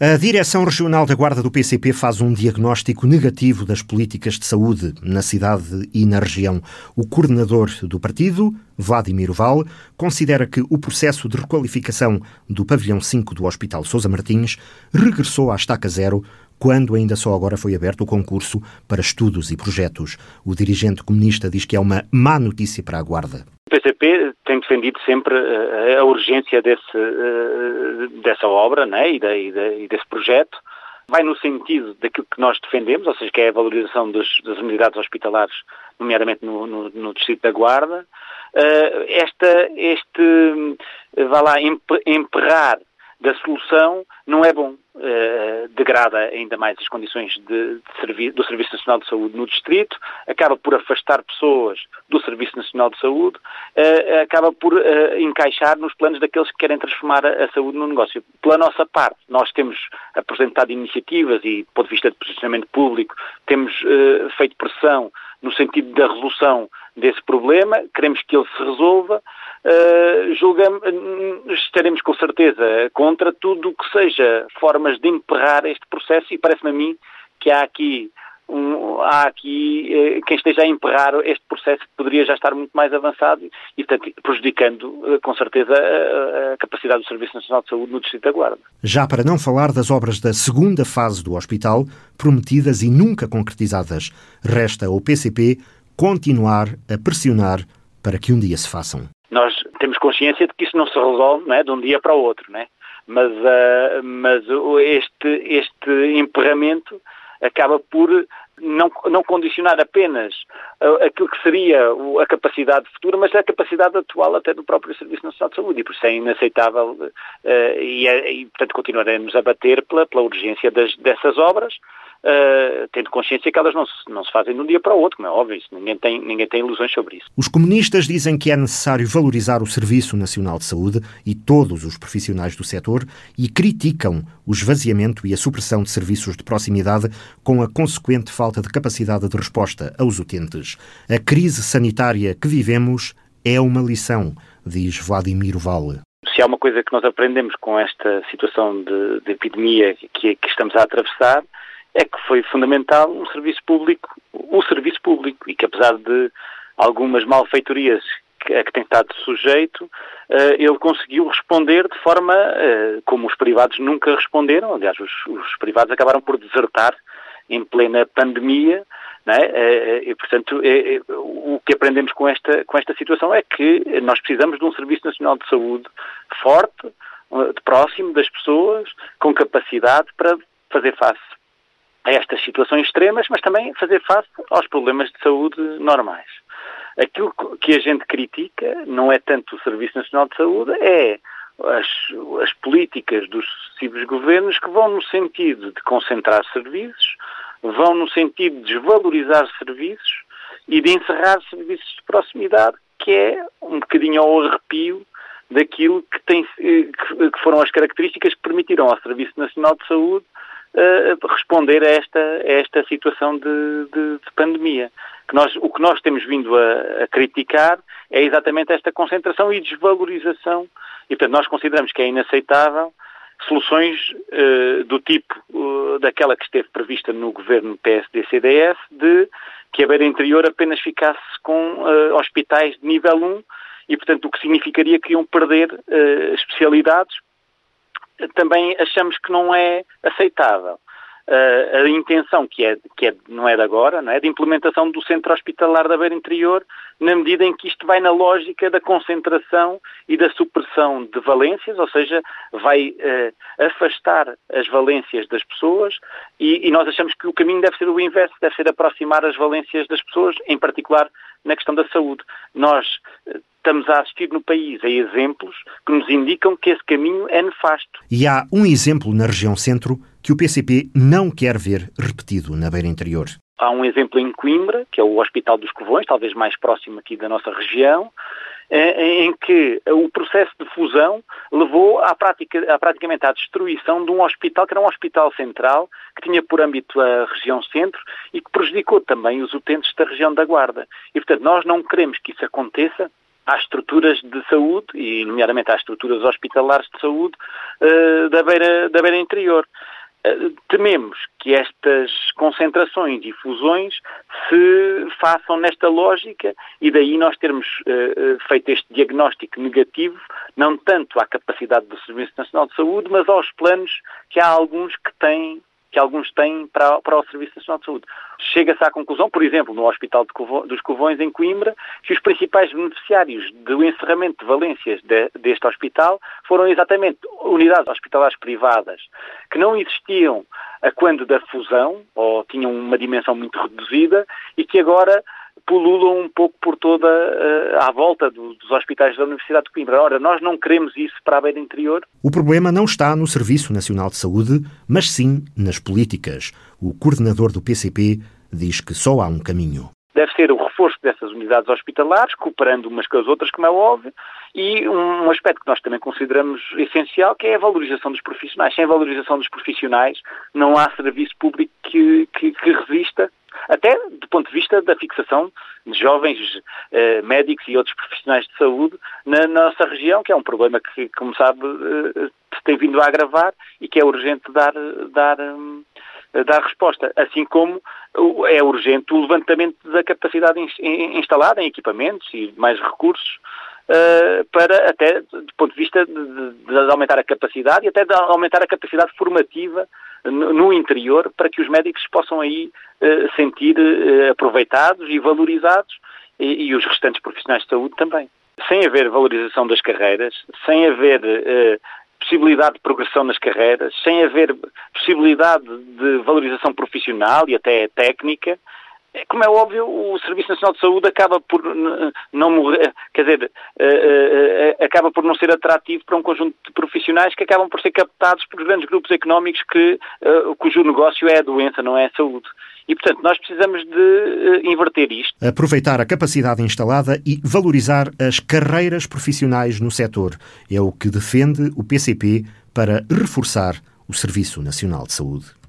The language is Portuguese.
A Direção Regional da Guarda do PCP faz um diagnóstico negativo das políticas de saúde na cidade e na região. O coordenador do partido, Vladimir Val, considera que o processo de requalificação do pavilhão 5 do Hospital Sousa Martins regressou à estaca zero quando ainda só agora foi aberto o concurso para estudos e projetos. O dirigente comunista diz que é uma má notícia para a Guarda. O PCP tem defendido sempre uh, a urgência desse, uh, dessa obra né, e, da, e, desse projeto. Vai no sentido daquilo que nós defendemos, ou seja, que é a valorização das unidades hospitalares, nomeadamente no, no, no Distrito da Guarda. Uh, esta, este, vá lá, emperrar da solução não é bom. Uh, degrada ainda mais as condições de, de servi do Serviço Nacional de Saúde no Distrito, acaba por afastar pessoas do Serviço Nacional de Saúde, uh, acaba por uh, encaixar nos planos daqueles que querem transformar a, a, saúde no negócio. Pela nossa parte, nós temos apresentado iniciativas e, do ponto de vista de posicionamento público, temos feito pressão no sentido da resolução desse problema, queremos que ele se resolva uh, julgamos, estaremos com certeza contra tudo o que seja formas de emperrar este processo e parece-me a mim que há aqui um, há aqui eh, quem esteja a emperrar este processo que poderia já estar muito mais avançado e, portanto, prejudicando eh, com certeza a, a, capacidade do Serviço Nacional de Saúde no Distrito da Guarda. Já para não falar das obras da segunda fase do hospital, prometidas e nunca concretizadas, resta ao PCP continuar a pressionar para que um dia se façam. Nós temos consciência de que isso não se resolve não é, de um dia para o outro, não é? mas, uh, mas este, este emperramento acaba por não, não condicionar apenas uh, aquilo que seria a capacidade futura, mas a capacidade atual até do próprio Serviço Nacional de Saúde. E por isso é inaceitável uh, e, é, e, portanto, continuaremos a bater pela, pela urgência das, dessas obras uh, tendo consciência que elas não se, não se fazem de um dia para o outro, como é óbvio, isso, ninguém, tem, ninguém tem ilusões sobre isso. Os comunistas dizem que é necessário valorizar o Serviço Nacional de Saúde e todos os profissionais do setor e criticam o esvaziamento e a supressão de serviços de proximidade com a consequente falta de capacidade de resposta aos utentes. A crise sanitária que vivemos é uma lição, diz Vladimir Vale se há uma coisa que nós aprendemos com esta situação de, de epidemia que, que, estamos a atravessar, é que foi fundamental um serviço público, o serviço público, e que apesar de algumas malfeitorias a que tem estado sujeito, eh, ele conseguiu responder de forma eh, como os privados nunca responderam. Aliás, os, os privados acabaram por desertar em plena pandemia, é? Eh, e, portanto, o que aprendemos com esta, com esta situação é que nós precisamos de um Serviço Nacional de Saúde forte, próximo das pessoas, com capacidade para fazer face a estas situações extremas, mas também fazer face aos problemas de saúde normais. Aquilo que a gente critica não é tanto o Serviço Nacional de Saúde, é as, as políticas dos sucessivos governos que vão no sentido de concentrar serviços, vão no sentido de desvalorizar serviços e de encerrar serviços de proximidade, que é um bocadinho ao arrepio daquilo que, tem, que foram as características que permitiram ao Serviço Nacional de Saúde uh, responder a esta, a esta situação de, de, de pandemia. Que nós, o que nós temos vindo a, a, criticar é exatamente esta concentração e desvalorização. E, portanto, nós consideramos que é inaceitável soluções uh, do tipo uh, daquela que esteve prevista no governo PSD-CDS, de que a beira interior apenas ficasse com uh, hospitais de nível 1 e, portanto, o que significaria que iam perder especialidades também achamos que não é aceitável. Uh, a intenção, que, é, que é, não é de agora, não é? de implementação do centro hospitalar da Beira Interior, na medida em que isto vai na lógica da concentração e da supressão de valências, ou seja, vai uh, afastar as valências das pessoas e, e, nós achamos que o caminho deve ser o inverso, deve ser aproximar as valências das pessoas, em particular na questão da saúde. Nós uh, estamos a assistir no país a exemplos que nos indicam que esse caminho é nefasto. E há um exemplo na região centro que o PCP não quer ver repetido na beira interior. Há um exemplo em Coimbra, que é o Hospital dos Covões, talvez mais próximo aqui da nossa região, eh, em que o processo de fusão levou à prática, à, praticamente à destruição de um hospital que era um hospital central, que tinha por âmbito a região centro e que prejudicou também os utentes da região da Guarda. E, portanto, nós não queremos que isso aconteça às estruturas de saúde, e nomeadamente às estruturas hospitalares de saúde uh, da, beira, da beira interior. Uh, tememos que estas concentrações e fusões se façam nesta lógica e daí nós termos uh, feito este diagnóstico negativo, não tanto à capacidade do Serviço Nacional de Saúde, mas aos planos que há alguns que têm que alguns têm para, para o Serviço Nacional de Saúde. Chega-se à conclusão, por exemplo, no Hospital Covo, dos Covões, em Coimbra, que os principais beneficiários do encerramento de valências de, deste hospital foram exatamente unidades hospitalares privadas que não existiam a quando da fusão, ou tinham uma dimensão muito reduzida, e que agora pululam um pouco por toda uh, à volta do, dos hospitais da Universidade de Coimbra. Ora, nós não queremos isso para a beira interior. O problema não está no Serviço Nacional de Saúde, mas sim nas políticas. O coordenador do PCP diz que só há um caminho. Deve ser o reforço dessas unidades hospitalares, cooperando umas com as outras, como é óbvio, e um aspecto que nós também consideramos essencial, que é a valorização dos profissionais. Sem valorização dos profissionais, não há serviço público que, que, que resista até do ponto de vista da fixação de jovens eh, médicos e outros profissionais de saúde na nossa região, que é um problema que, como sabe, eh, tem vindo a agravar e que é urgente dar, dar, eh, dar resposta. Assim como é urgente o levantamento da capacidade instalada em equipamentos e mais recursos Uh, para até do ponto de vista de, de, aumentar a capacidade e até de aumentar a capacidade formativa no, interior para que os médicos possam aí uh, sentir uh, aproveitados e valorizados e, e, os restantes profissionais de saúde também. Sem haver valorização das carreiras, sem haver possibilidade de progressão nas carreiras, sem haver possibilidade de valorização profissional e até técnica, como é óbvio, o Serviço Nacional de Saúde acaba por não morrer, quer dizer, eh, eh, eh, acaba por não ser atrativo para um conjunto de profissionais que acabam por ser captados por grandes grupos económicos que, cujo negócio é a doença, não é a saúde. E, portanto, nós precisamos de inverter isto. Aproveitar a capacidade instalada e valorizar as carreiras profissionais no setor. É o que defende o PCP para reforçar o Serviço Nacional de Saúde.